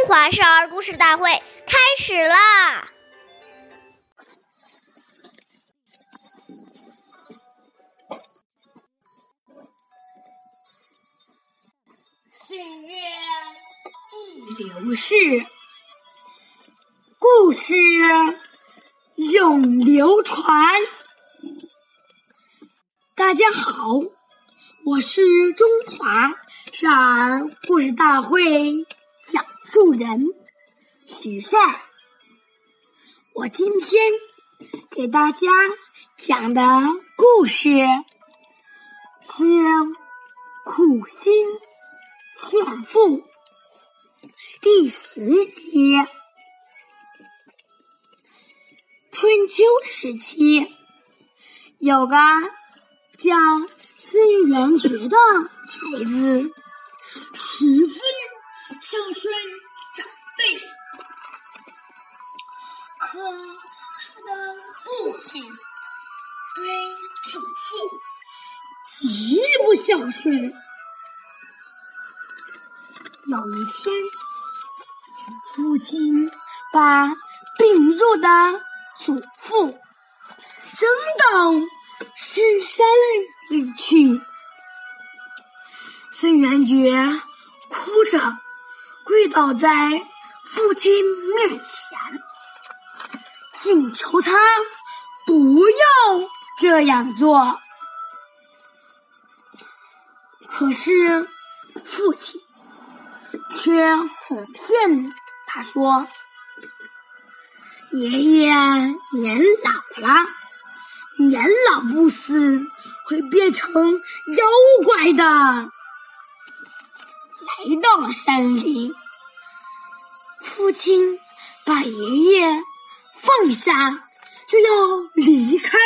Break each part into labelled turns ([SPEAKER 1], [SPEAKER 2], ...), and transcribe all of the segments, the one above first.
[SPEAKER 1] 中华少儿故事大会开始啦！
[SPEAKER 2] 岁月易流逝，故事永流传。大家好，我是中华少儿故事大会讲述人许帅。我今天给大家讲的故事是《苦心炫富》第十集。春秋时期，有个叫孙元觉的孩子，十分孝顺长辈，可他的父亲对祖父极不孝顺。有一天，父亲把病弱的祖父扔到深山里去，孙元觉哭着跪倒在父亲面前，请求他不要这样做。可是父亲却哄骗他说：“爷爷年老了。”年老不死，会变成妖怪的。来到了山林，父亲把爷爷放下，就要离开。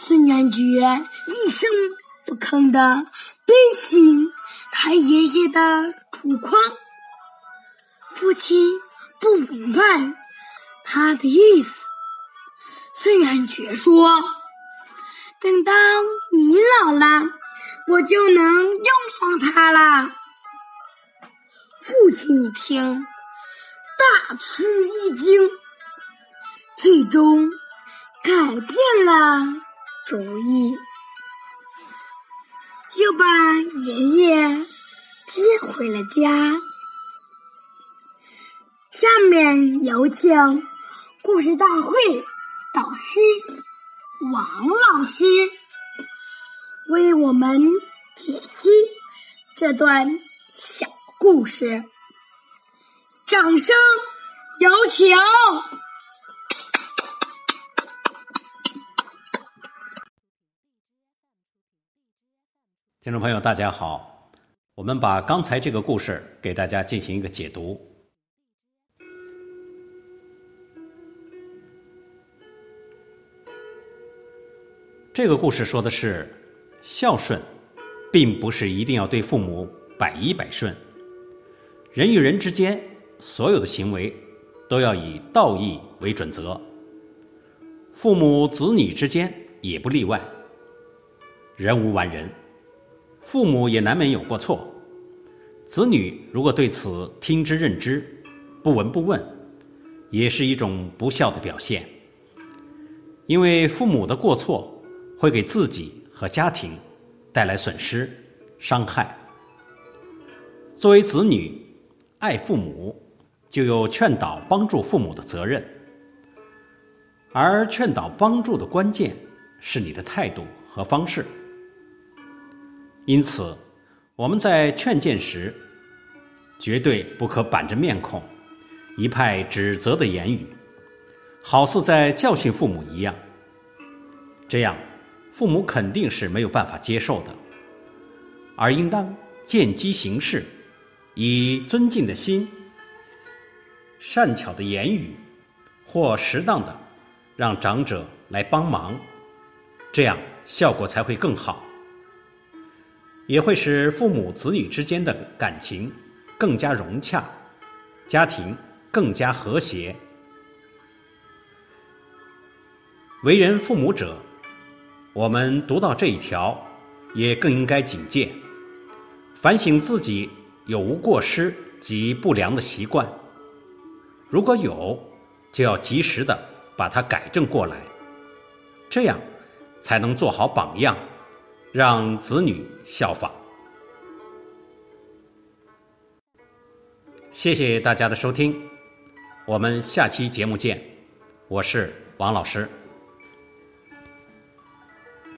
[SPEAKER 2] 孙元觉一声不吭的背起他爷爷的土筐，父亲不明白他的意思。孙元觉说：“等到你老了，我就能用上它了。”父亲一听，大吃一惊，最终改变了主意，又把爷爷接回了家。下面有请故事大会。导师王老师我们解析这段小故事，掌声有请！
[SPEAKER 3] 听众朋友，大家好，我们把刚才这个故事给大家进行一个解读。这个故事说的是，孝顺，并不是一定要对父母百依百顺。人与人之间，所有的行为都要以道义为准则。父母子女之间也不例外。人无完人，父母也难免有过错。子女如果对此听之任之，不闻不问，也是一种不孝的表现。因为父母的过错。会给自己和家庭带来损失、伤害。作为子女，爱父母就有劝导、帮助父母的责任。而劝导、帮助的关键是你的态度和方式。因此，我们在劝谏时，绝对不可板着面孔，一派指责的言语，好似在教训父母一样。这样。父母肯定是没有办法接受的，而应当见机行事，以尊敬的心、善巧的言语，或适当的让长者来帮忙，这样效果才会更好，也会使父母子女之间的感情更加融洽，家庭更加和谐。为人父母者。我们读到这一条，也更应该警戒，反省自己有无过失及不良的习惯。如果有，就要及时的把它改正过来，这样才能做好榜样，让子女效仿。谢谢大家的收听，我们下期节目见。我是王老师。